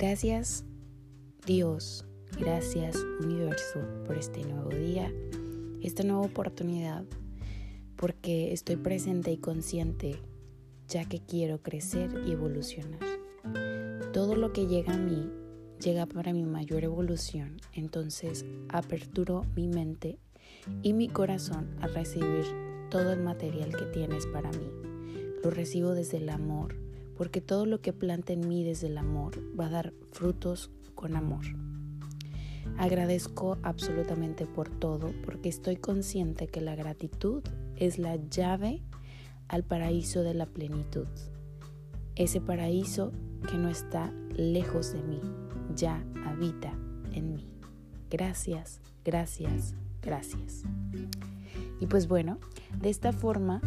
Gracias Dios, gracias universo por este nuevo día, esta nueva oportunidad, porque estoy presente y consciente ya que quiero crecer y evolucionar. Todo lo que llega a mí llega para mi mayor evolución, entonces aperturo mi mente y mi corazón a recibir todo el material que tienes para mí. Lo recibo desde el amor, porque todo lo que planta en mí desde el amor va a dar frutos con amor. Agradezco absolutamente por todo porque estoy consciente que la gratitud es la llave al paraíso de la plenitud. Ese paraíso que no está lejos de mí, ya habita en mí. Gracias, gracias, gracias. Y pues bueno, de esta forma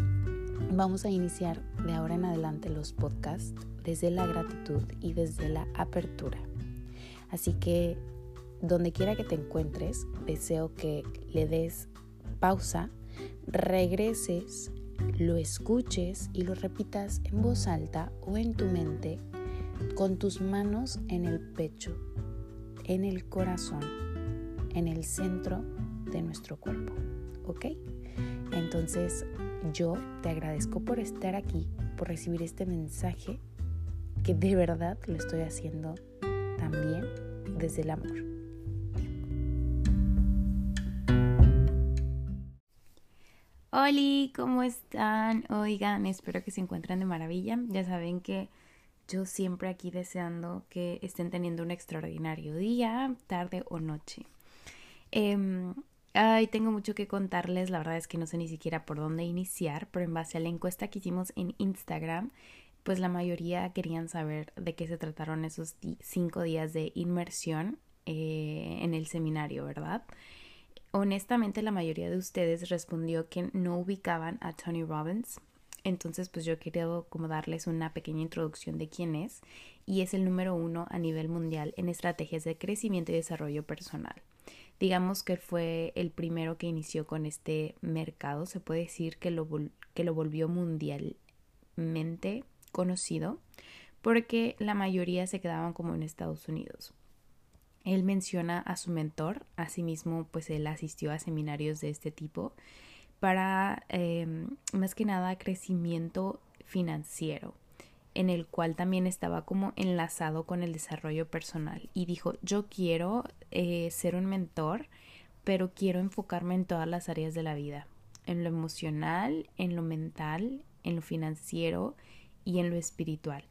vamos a iniciar de ahora en adelante los podcasts desde la gratitud y desde la apertura. Así que donde quiera que te encuentres, deseo que le des pausa, regreses, lo escuches y lo repitas en voz alta o en tu mente con tus manos en el pecho, en el corazón, en el centro de nuestro cuerpo. ¿Ok? Entonces yo te agradezco por estar aquí, por recibir este mensaje que de verdad lo estoy haciendo también desde el amor. Hola, ¿cómo están? Oigan, espero que se encuentren de maravilla. Ya saben que yo siempre aquí deseando que estén teniendo un extraordinario día, tarde o noche. Eh, ay, tengo mucho que contarles, la verdad es que no sé ni siquiera por dónde iniciar, pero en base a la encuesta que hicimos en Instagram, pues la mayoría querían saber de qué se trataron esos cinco días de inmersión eh, en el seminario, ¿verdad? Honestamente la mayoría de ustedes respondió que no ubicaban a Tony Robbins, entonces pues yo quería como darles una pequeña introducción de quién es y es el número uno a nivel mundial en estrategias de crecimiento y desarrollo personal. Digamos que fue el primero que inició con este mercado, se puede decir que lo, que lo volvió mundialmente conocido porque la mayoría se quedaban como en Estados Unidos. Él menciona a su mentor, asimismo pues él asistió a seminarios de este tipo para em, más que nada crecimiento financiero en el cual también estaba como enlazado con el desarrollo personal y dijo yo quiero eh, ser un mentor pero quiero enfocarme en todas las áreas de la vida en lo emocional en lo mental en lo financiero y en lo espiritual.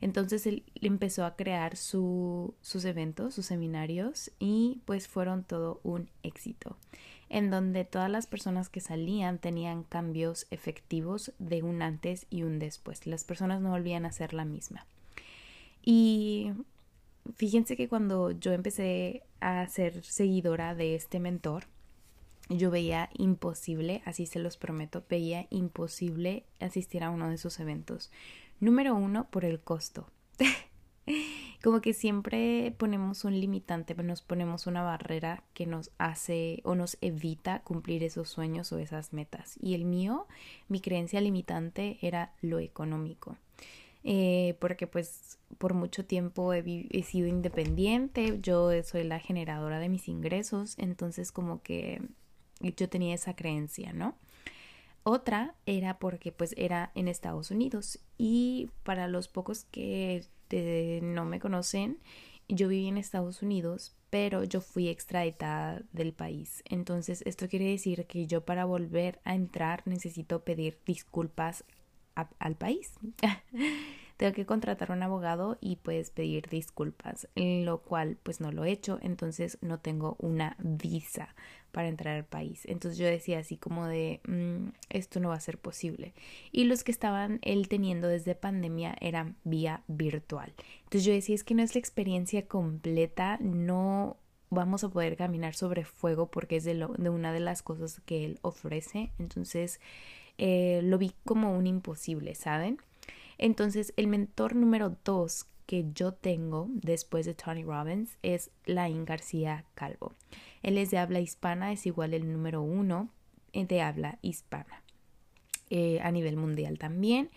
Entonces él empezó a crear sus eventos, sus seminarios y pues fueron todo un éxito, en donde todas las personas que salían tenían cambios efectivos de un antes y un después. Las personas no volvían a ser la misma. Y fíjense que cuando yo empecé a ser seguidora de este mentor, yo veía imposible, así se los prometo, veía imposible asistir a uno de sus eventos. Número uno, por el costo. Como que siempre ponemos un limitante, nos ponemos una barrera que nos hace o nos evita cumplir esos sueños o esas metas. Y el mío, mi creencia limitante era lo económico. Eh, porque pues por mucho tiempo he, he, sido independiente, yo soy la generadora de mis ingresos, entonces como que yo tenía esa creencia, ¿no? Otra era porque pues era en Estados Unidos y para los pocos que no me conocen, yo viví en Estados Unidos, pero yo fui extraditada del país. Entonces esto quiere decir que yo para volver a entrar necesito pedir disculpas al país. tengo que contratar un abogado y pues pedir disculpas, lo cual pues no lo he hecho, entonces no tengo una visa para entrar al país. Entonces yo decía así como de, mm, esto no va a ser posible. Y los que estaban él teniendo desde pandemia eran vía virtual. Entonces yo decía, es que no es la experiencia completa, no vamos a poder caminar sobre fuego porque es de, lo, de una de las cosas que él ofrece. Entonces eh, lo vi como un imposible, ¿saben? Entonces, el mentor número dos que yo tengo después de Tony Robbins es Laín García Calvo. Él es de habla hispana, es igual el número uno de habla hispana. Eh, a nivel mundial también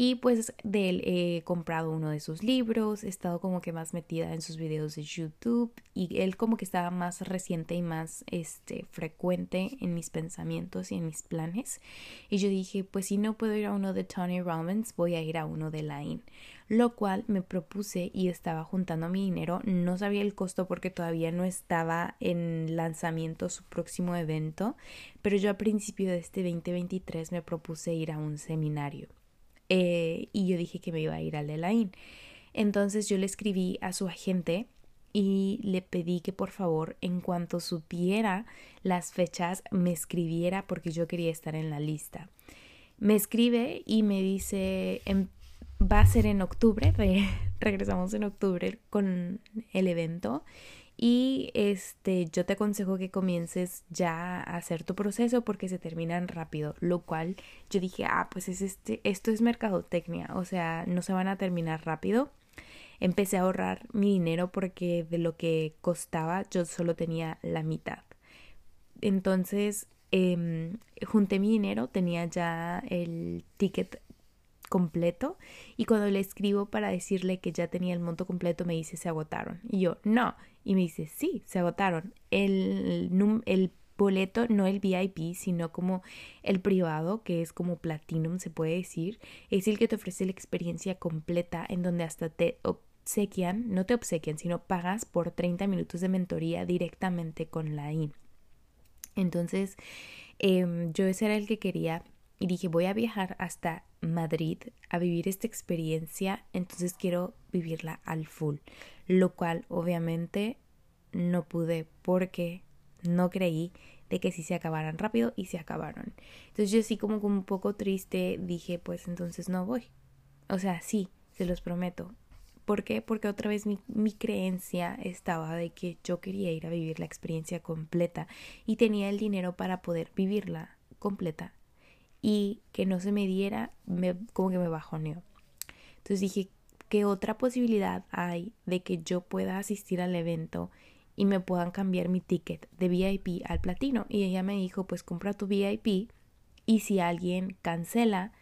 Y pues de él he comprado uno de sus libros, he estado como que más metida en sus videos de YouTube y él como que estaba más reciente y más este frecuente en mis pensamientos y en mis planes. Y yo dije, pues si no puedo ir a uno de Tony Robbins, voy a ir a uno de Line lo cual me propuse y estaba juntando mi dinero. No sabía el costo porque todavía no estaba en lanzamiento su próximo evento, pero yo a principio de este 2023 me propuse ir a un seminario eh, y yo dije que me iba a ir al de Line. Entonces yo le escribí a su agente y le pedí que por favor en cuanto supiera las fechas me escribiera porque yo quería estar en la lista. Me escribe y me dice, em, va a ser en octubre, regresamos en octubre con el evento y este yo te aconsejo que comiences ya a hacer tu proceso porque se terminan rápido, lo cual yo dije, ah, pues es este esto es mercadotecnia, o sea, no se van a terminar rápido. Empecé a ahorrar mi dinero porque de lo que costaba yo solo tenía la mitad. Entonces, em, junté mi dinero, tenía ya el ticket completo y cuando le escribo para decirle que ya tenía el monto completo me dice se agotaron y yo no y me dice sí se agotaron el, el boleto no el VIP sino como el privado que es como platinum se puede decir es el que te ofrece la experiencia completa en donde hasta te obsequian no te obsequian sino pagas por 30 minutos de mentoría directamente con la IN entonces eh, yo ese era el que quería y dije voy a viajar hasta Madrid a vivir esta experiencia, entonces quiero vivirla al full, lo cual obviamente no pude porque no creí de que si se acabaran rápido y se acabaron. Entonces yo sí como, como un poco triste dije pues entonces no voy. O sea, sí, se los prometo. ¿Por qué? Porque otra vez mi, mi creencia estaba de que yo quería ir a vivir la experiencia completa y tenía el dinero para poder vivirla completa y que no se me diera, como que me bajoneó. Entonces dije, ¿qué otra posibilidad hay de que yo pueda asistir al evento y me puedan cambiar mi ticket de VIP al platino? Y ella me dijo, pues compra tu VIP y si alguien cancela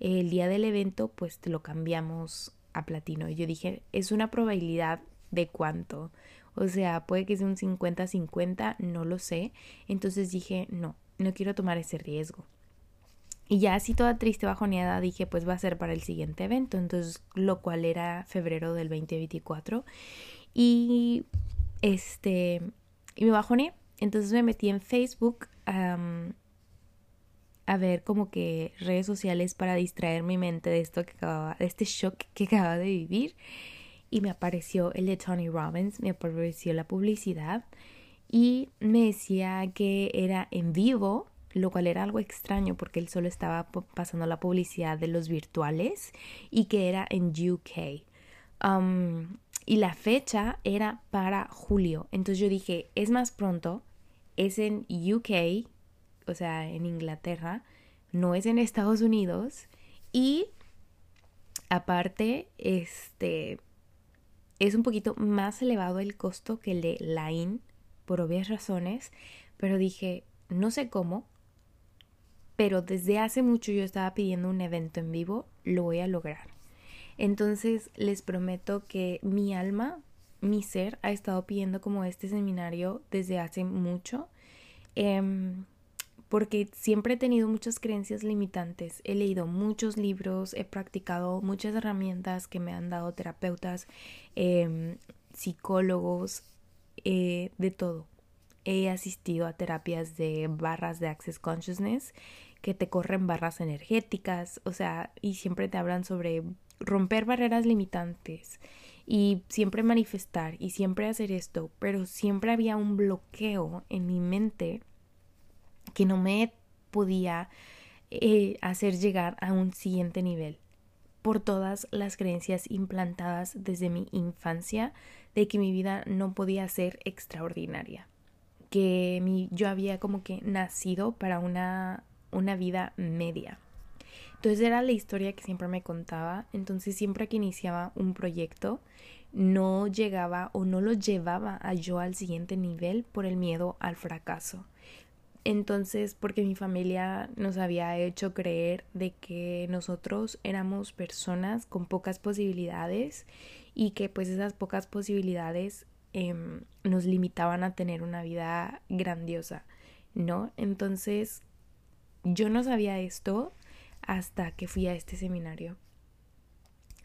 el día del evento, pues te lo cambiamos a platino. Y yo dije, es una probabilidad de cuánto. O sea, puede que sea un 50-50, no lo sé. Entonces dije, no, no quiero tomar ese riesgo. Y ya así toda triste, bajoneada, dije, pues va a ser para el siguiente evento, entonces lo cual era febrero del 2024. Y este, y me bajoné, entonces me metí en Facebook a ver como que redes sociales para distraer mi mente de esto que acababa, de este shock que acababa de vivir. Y me apareció el de Tony Robbins, me apareció la publicidad y me decía que era en vivo lo cual era algo extraño porque él solo estaba pasando la publicidad de los virtuales y que era en UK. Um, y la fecha era para julio. Entonces yo dije, es más pronto, es en UK, o sea, en Inglaterra, no es en Estados Unidos. Y aparte, este, es un poquito más elevado el costo que el de Line, por obvias razones. Pero dije, no sé cómo, pero desde hace mucho yo estaba pidiendo un evento en vivo, lo voy a lograr. Entonces les prometo que mi alma, mi ser, ha estado pidiendo como este seminario desde hace mucho. Em, porque siempre he tenido muchas creencias limitantes. He leído muchos libros, he practicado muchas herramientas que me han dado terapeutas, em, psicólogos, eh, de todo. He asistido a terapias de barras de Access Consciousness que te corren barras energéticas, o sea, y siempre te hablan sobre romper barreras limitantes y siempre manifestar y siempre hacer esto, pero siempre había un bloqueo en mi mente que no me podía eh, hacer llegar a un siguiente nivel por todas las creencias implantadas desde mi infancia de que mi vida no podía ser extraordinaria, que mi, yo había como que nacido para una una vida media. Entonces era la historia que siempre me contaba. Entonces siempre que iniciaba un proyecto, no llegaba o no lo llevaba a yo al siguiente nivel por el miedo al fracaso. Entonces, porque mi familia nos había hecho creer de que nosotros éramos personas con pocas posibilidades y que pues esas pocas posibilidades em, nos limitaban a tener una vida grandiosa, ¿no? Entonces, yo no sabía esto hasta que fui a este seminario.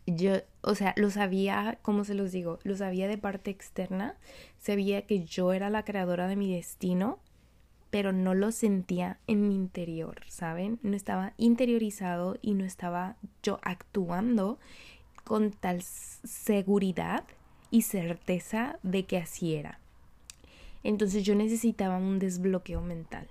Yo, o sea, lo sabía, ¿cómo se los digo? Lo sabía de parte externa, sabía que yo era la creadora de mi destino, pero no lo sentía en mi interior, ¿saben? No estaba interiorizado y no estaba yo actuando con tal seguridad y certeza de que así era. Entonces yo necesitaba un desbloqueo mental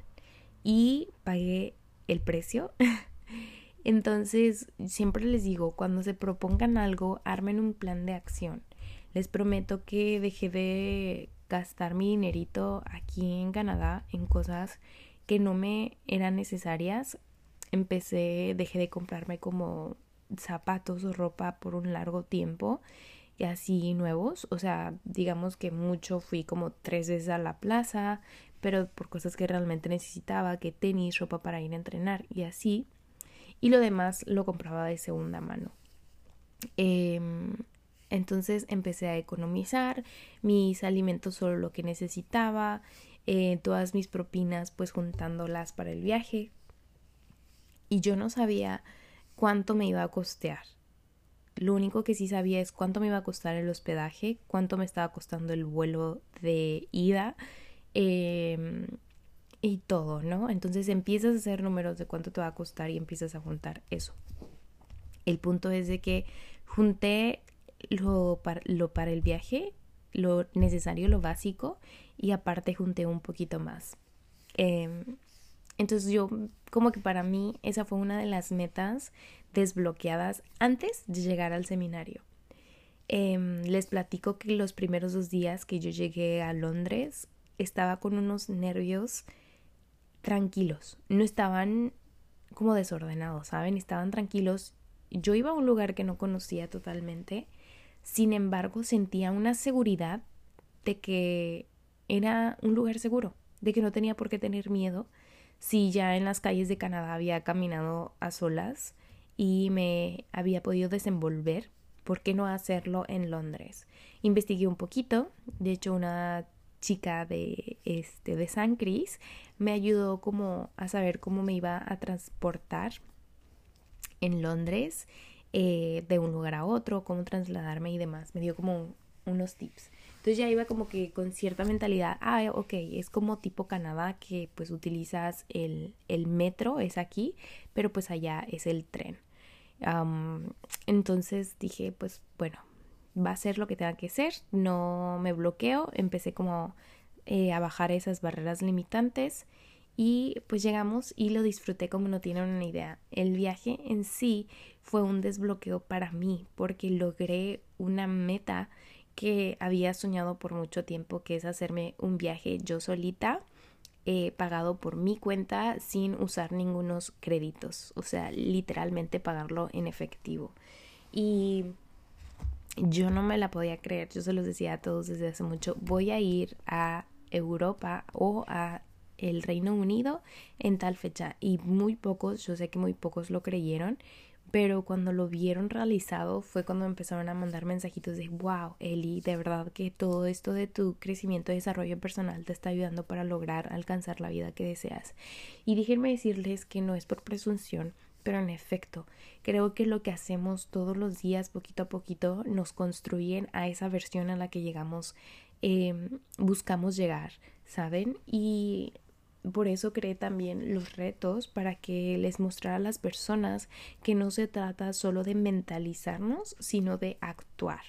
y pagué el precio. Entonces siempre les digo, cuando se propongan algo, armen un plan de acción. Les prometo que dejé de gastar mi dinerito aquí en Canadá en cosas que no me eran necesarias. Empecé, dejé de comprarme como zapatos o ropa por un largo tiempo y así nuevos. O sea, digamos que mucho fui como tres veces a la plaza, pero por cosas que realmente necesitaba, que tenis, ropa para ir a entrenar y así. Y lo demás lo compraba de segunda mano. Eh, entonces empecé a economizar mis alimentos solo lo que necesitaba, eh, todas mis propinas pues juntándolas para el viaje. Y yo no sabía cuánto me iba a costear. Lo único que sí sabía es cuánto me iba a costar el hospedaje, cuánto me estaba costando el vuelo de ida em, y todo, ¿no? Entonces empiezas a hacer números de cuánto te va a costar y empiezas a juntar eso. El punto es de que junté lo para, el viaje, lo necesario, lo básico, y aparte junté un poquito más. Em, entonces yo, como que para mí, esa fue una de las metas desbloqueadas antes de llegar al seminario. Em, les platico que los primeros dos días que yo llegué a Londres estaba con unos nervios tranquilos, no estaban como desordenados, ¿saben? Estaban tranquilos. Yo iba a un lugar que no conocía totalmente sin embargo, sentía una seguridad de que era un lugar seguro, de que no tenía por qué tener miedo si ya en las calles de Canadá había caminado a solas y me había podido desenvolver, ¿por qué no hacerlo en Londres? Investigué un poquito, de hecho una chica de este de San Cris me ayudó como a saber cómo me iba a transportar en Londres eh, de un lugar a otro, cómo trasladarme y demás. Me dio como unos tips. Entonces ya iba como que con cierta mentalidad, ah, ok, es como tipo Canadá que pues utilizas el, el metro, es aquí, pero pues allá es el tren. entonces dije, pues bueno, va a ser lo que tenga que ser, no me bloqueo, empecé como eh, a bajar esas barreras limitantes y pues llegamos y lo disfruté como no tienen una idea. El viaje en sí fue un desbloqueo para mí porque logré una meta que había soñado por mucho tiempo, que es hacerme un viaje yo solita, eh, pagado por mi cuenta sin usar ningunos créditos, o sea, literalmente pagarlo en efectivo. Y yo no me la podía creer, yo se los decía a todos desde hace mucho, voy a ir a Europa o a el Reino Unido en tal fecha y muy pocos, yo sé que muy pocos lo creyeron, pero cuando lo vieron realizado fue cuando empezaron a mandar mensajitos de wow, Eli, de verdad que todo esto de tu crecimiento y desarrollo personal te está ayudando para lograr alcanzar la vida que deseas. Y déjenme decirles que no es por presunción, pero en efecto, creo que lo que hacemos todos los días, poquito a poquito, nos construyen a esa versión a la que llegamos, eh, buscamos llegar, ¿saben? Y por eso creé también los retos para que les mostrara a las personas que no se trata solo de mentalizarnos, sino de actuar.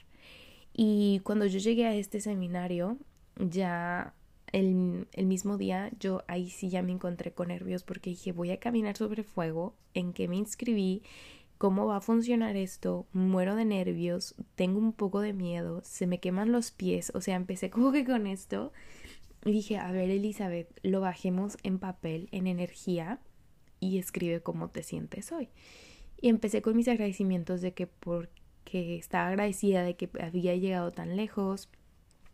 Y cuando yo llegué a este seminario, ya el, mismo día, yo ahí sí ya me encontré con nervios porque dije, voy a caminar sobre fuego, en qué me inscribí, cómo va a funcionar esto, muero de nervios, tengo un poco de miedo, se me queman los pies, o sea, empecé como que con esto y dije, a ver Elizabeth, lo bajemos en papel, en energía y escribe cómo te sientes hoy. Y empecé con mis agradecimientos de que porque estaba agradecida de que había llegado tan lejos,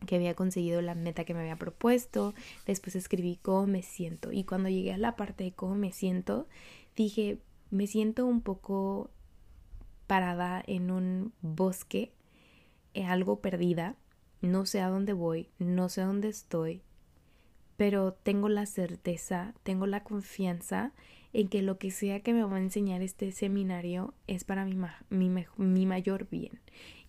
que había conseguido la meta que me había propuesto, después escribí cómo me siento y cuando llegué a la parte de cómo me siento, dije, me siento un poco parada en un bosque, eh, algo perdida, no sé a dónde voy, no sé dónde estoy, pero tengo la certeza, tengo la confianza en que lo que sea que me va a enseñar este seminario es para mi, mi, mi mayor bien.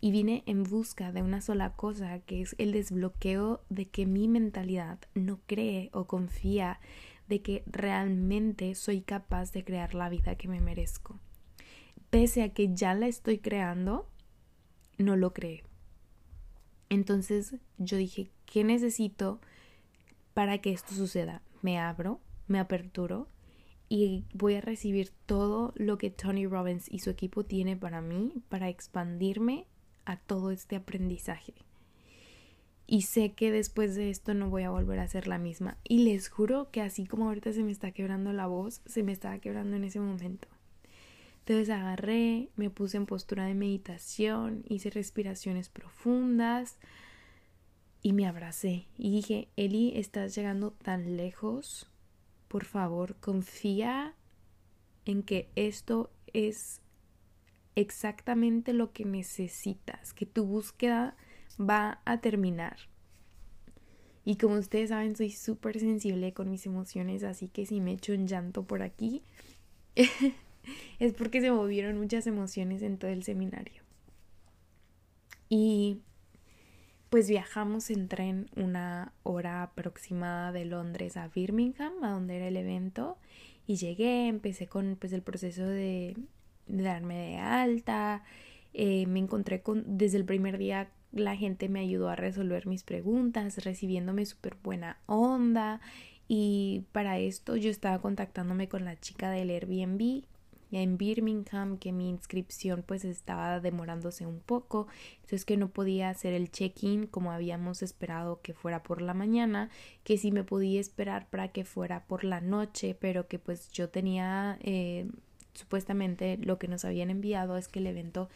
Y vine en busca de una sola cosa, que es el desbloqueo de que mi mentalidad no cree o confía de que realmente soy capaz de crear la vida que me merezco. Pese a que ya la estoy creando, no lo cree. Entonces yo dije, ¿qué necesito para que esto suceda? Me abro, me aperturo y voy a recibir todo lo que Tony Robbins y su equipo tiene para mí, para expandirme a todo este aprendizaje. Y sé que después de esto no voy a volver a ser la misma. Y les juro que así como ahorita se me está quebrando la voz, se me estaba quebrando en ese momento. Entonces agarré, me puse en postura de meditación, hice respiraciones profundas y me abracé. Y dije, Eli, estás llegando tan lejos por favor, confía en que esto es exactamente lo que necesitas, que tu búsqueda va a terminar. Y como ustedes saben, soy súper sensible con mis emociones, así que si me echo un llanto por aquí, es porque se movieron muchas emociones en todo el seminario. Y pues viajamos en tren una hora aproximada de Londres a Birmingham, a donde era el evento, y llegué, empecé con pues el proceso de, darme de alta, eh, me encontré con, desde el primer día la gente me ayudó a resolver mis preguntas, recibiéndome súper buena onda, y para esto yo estaba contactándome con la chica del Airbnb en Birmingham que mi inscripción pues estaba demorándose un poco, entonces que no podía hacer el check-in como habíamos esperado que fuera por la mañana, que sí me podía esperar para que fuera por la noche, pero que pues yo tenía eh, supuestamente lo que nos habían enviado es que el evento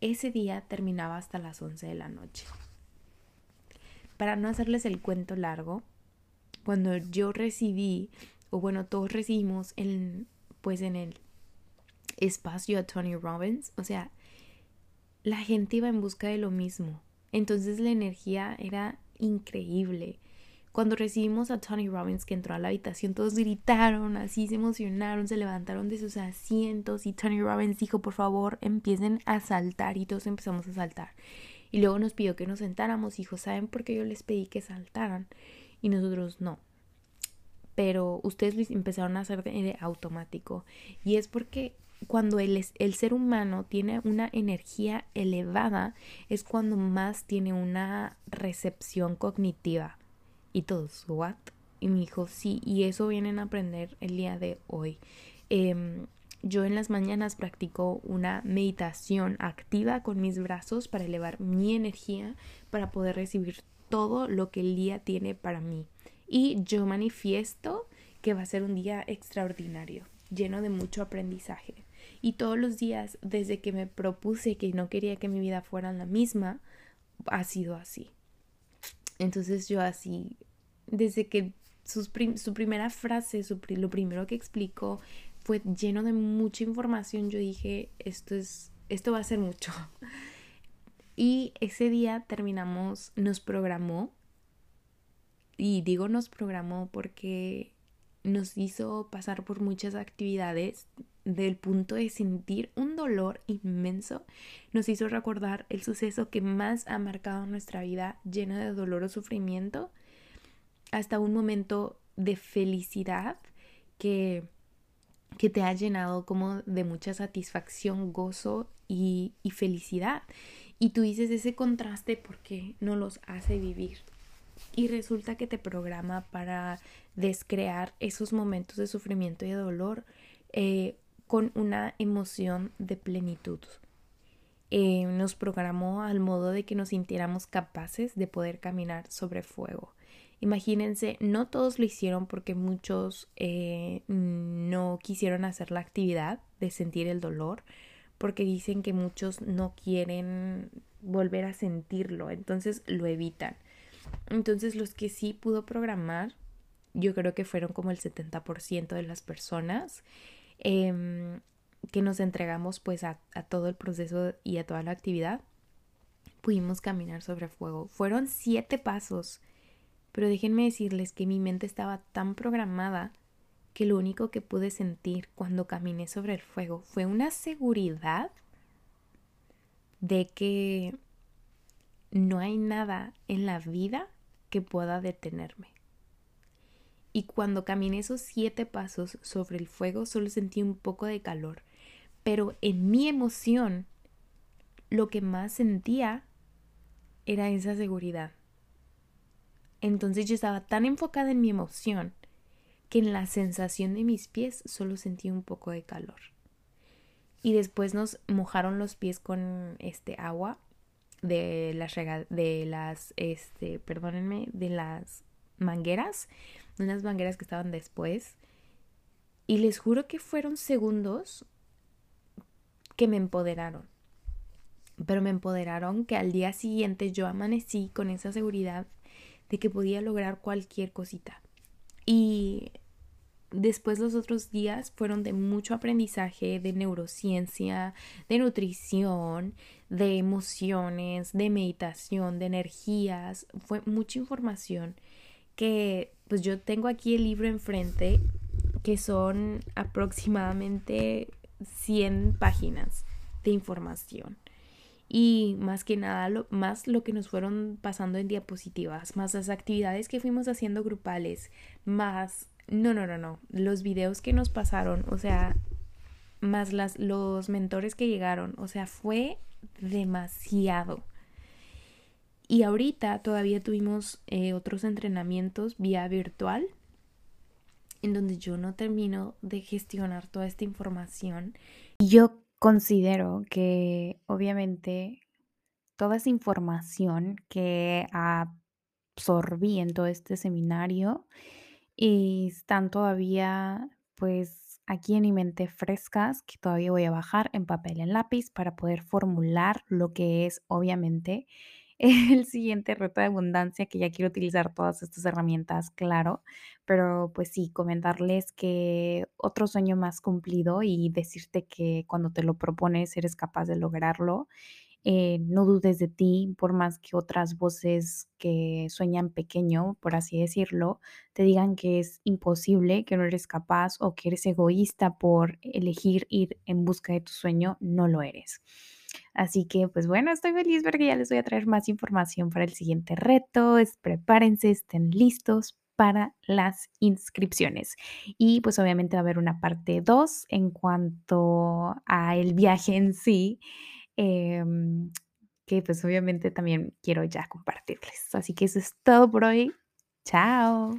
ese día terminaba hasta las 11 de la noche. Para no hacerles el cuento largo, cuando yo recibí, o bueno, todos recibimos en, pues en el espacio a Tony Robbins. O sea, la gente iba en busca de lo mismo. Entonces la energía era increíble. Cuando recibimos a Tony Robbins que entró a la habitación, todos gritaron, así se emocionaron, se levantaron de sus asientos y Tony Robbins dijo, por favor, empiecen a saltar y todos empezamos a saltar. Y luego nos pidió que nos sentáramos, dijo, ¿saben por qué yo les pedí que saltaran? Y nosotros no. Pero ustedes empezaron a hacer de automático. Y es porque cuando el, ser humano tiene una energía elevada, es cuando más tiene una recepción cognitiva. Y todos, ¿what? Y me dijo, sí, y eso vienen a aprender el día de hoy. Em, yo en las mañanas practico una meditación activa con mis brazos para elevar mi energía, para poder recibir todo lo que el día tiene para mí. Y yo manifiesto que va a ser un día extraordinario, lleno de mucho aprendizaje. Y todos los días, desde que me propuse que no quería que mi vida fuera la misma, ha sido así. Entonces yo así, desde que su primera frase, lo primero que explicó fue lleno de mucha información, yo dije, esto es, esto va a ser mucho. Y ese día terminamos, nos programó, y digo nos programó porque nos hizo pasar por muchas actividades del punto de sentir un dolor inmenso, nos hizo recordar el suceso que más ha marcado nuestra vida llena de dolor o sufrimiento, hasta un momento de felicidad que, que te ha llenado como de mucha satisfacción, gozo y, y felicidad. Y tú dices ese contraste porque no los hace vivir. Y resulta que te programa para descrear esos momentos de sufrimiento y de dolor eh, con una emoción de plenitud. Eh, nos programó al modo de que nos sintiéramos capaces de poder caminar sobre fuego. Imagínense, no todos lo hicieron porque muchos eh, no quisieron hacer la actividad de sentir el dolor, porque dicen que muchos no quieren volver a sentirlo, entonces lo evitan. Entonces los que sí pudo programar, yo creo que fueron como el 70% de las personas em, que nos entregamos pues a, a todo el proceso y a toda la actividad. Pudimos caminar sobre fuego. Fueron siete pasos, pero déjenme decirles que mi mente estaba tan programada que lo único que pude sentir cuando caminé sobre el fuego fue una seguridad de que no hay nada en la vida que pueda detenerme. Y cuando caminé esos siete pasos sobre el fuego solo sentí un poco de calor. Pero en mi emoción lo que más sentía era esa seguridad. Entonces yo estaba tan enfocada en mi emoción que en la sensación de mis pies solo sentí un poco de calor. Y después nos mojaron los pies con este agua de las de las este, perdónenme, de las mangueras, unas mangueras que estaban después. Y les juro que fueron segundos que me empoderaron. Pero me empoderaron que al día siguiente yo amanecí con esa seguridad de que podía lograr cualquier cosita. Y después los otros días fueron de mucho aprendizaje de neurociencia, de nutrición, de emociones, de meditación, de energías. Fue mucha información que pues yo tengo aquí el libro enfrente que son aproximadamente 100 páginas de información. Y más que nada, lo, más lo que nos fueron pasando en diapositivas, más las actividades que fuimos haciendo grupales, más no, no, no, no. Los videos que nos pasaron, o sea, más las, los mentores que llegaron, o sea, fue demasiado. Y ahorita todavía tuvimos eh, otros entrenamientos vía virtual, en donde yo no termino de gestionar toda esta información. Yo considero que obviamente toda esa información que absorbí en todo este seminario, y están todavía pues aquí en mi mente frescas que todavía voy a bajar en papel en lápiz para poder formular lo que es obviamente el siguiente reto de abundancia que ya quiero utilizar todas estas herramientas, claro, pero pues sí, comentarles que otro sueño más cumplido y decirte que cuando te lo propones eres capaz de lograrlo eh, no dudes de ti, por más que otras voces que sueñan pequeño, por así decirlo, te digan que es imposible, que no eres capaz o que eres egoísta por elegir ir en busca de tu sueño, no lo eres. Así que, pues bueno, estoy feliz porque ya les voy a traer más información para el siguiente reto. prepárense, estén listos para las inscripciones. Y pues obviamente va a haber una parte 2 en cuanto a el viaje en sí. Em, que pues obviamente también quiero ya compartirles. Así que eso es todo por hoy. Chao.